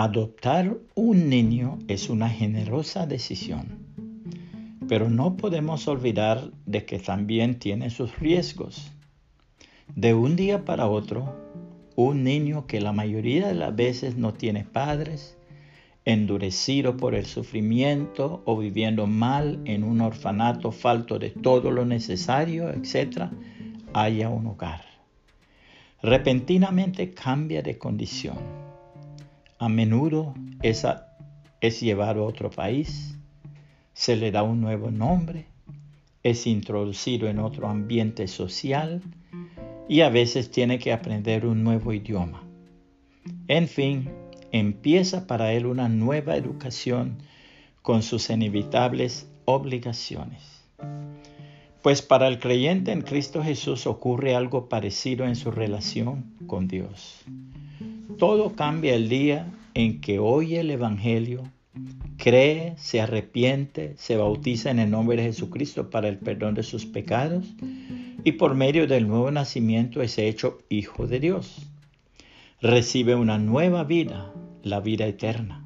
Adoptar un niño es una generosa decisión, pero no podemos olvidar de que también tiene sus riesgos. De un día para otro, un niño que la mayoría de las veces no tiene padres, endurecido por el sufrimiento o viviendo mal en un orfanato falto de todo lo necesario, etc., haya un hogar. Repentinamente cambia de condición. A menudo esa es llevado a otro país, se le da un nuevo nombre, es introducido en otro ambiente social, y a veces tiene que aprender un nuevo idioma. En fin, empieza para él una nueva educación con sus inevitables obligaciones. Pues para el creyente en Cristo Jesús ocurre algo parecido en su relación con Dios. Todo cambia el día en que oye el Evangelio, cree, se arrepiente, se bautiza en el nombre de Jesucristo para el perdón de sus pecados y por medio del nuevo nacimiento es hecho hijo de Dios. Recibe una nueva vida, la vida eterna.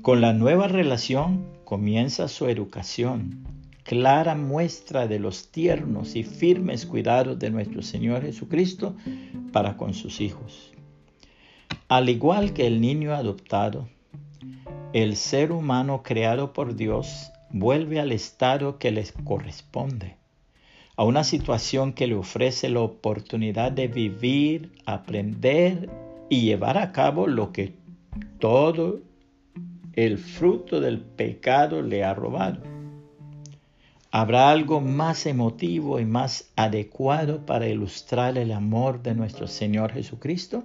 Con la nueva relación comienza su educación, clara muestra de los tiernos y firmes cuidados de nuestro Señor Jesucristo para con sus hijos. Al igual que el niño adoptado, el ser humano creado por Dios vuelve al estado que les corresponde a una situación que le ofrece la oportunidad de vivir, aprender y llevar a cabo lo que todo el fruto del pecado le ha robado. ¿Habrá algo más emotivo y más adecuado para ilustrar el amor de nuestro Señor Jesucristo?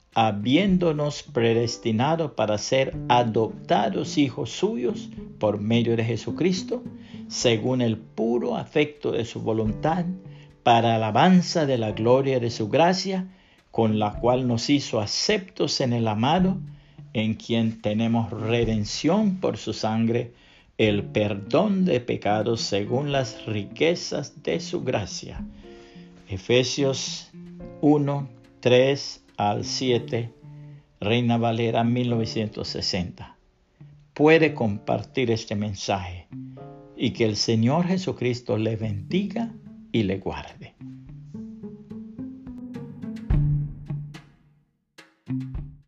habiéndonos predestinado para ser adoptados hijos suyos por medio de Jesucristo, según el puro afecto de su voluntad, para alabanza de la gloria de su gracia, con la cual nos hizo aceptos en el amado, en quien tenemos redención por su sangre, el perdón de pecados según las riquezas de su gracia. Efesios 1, 3 al 7, Reina Valera 1960. Puede compartir este mensaje y que el Señor Jesucristo le bendiga y le guarde.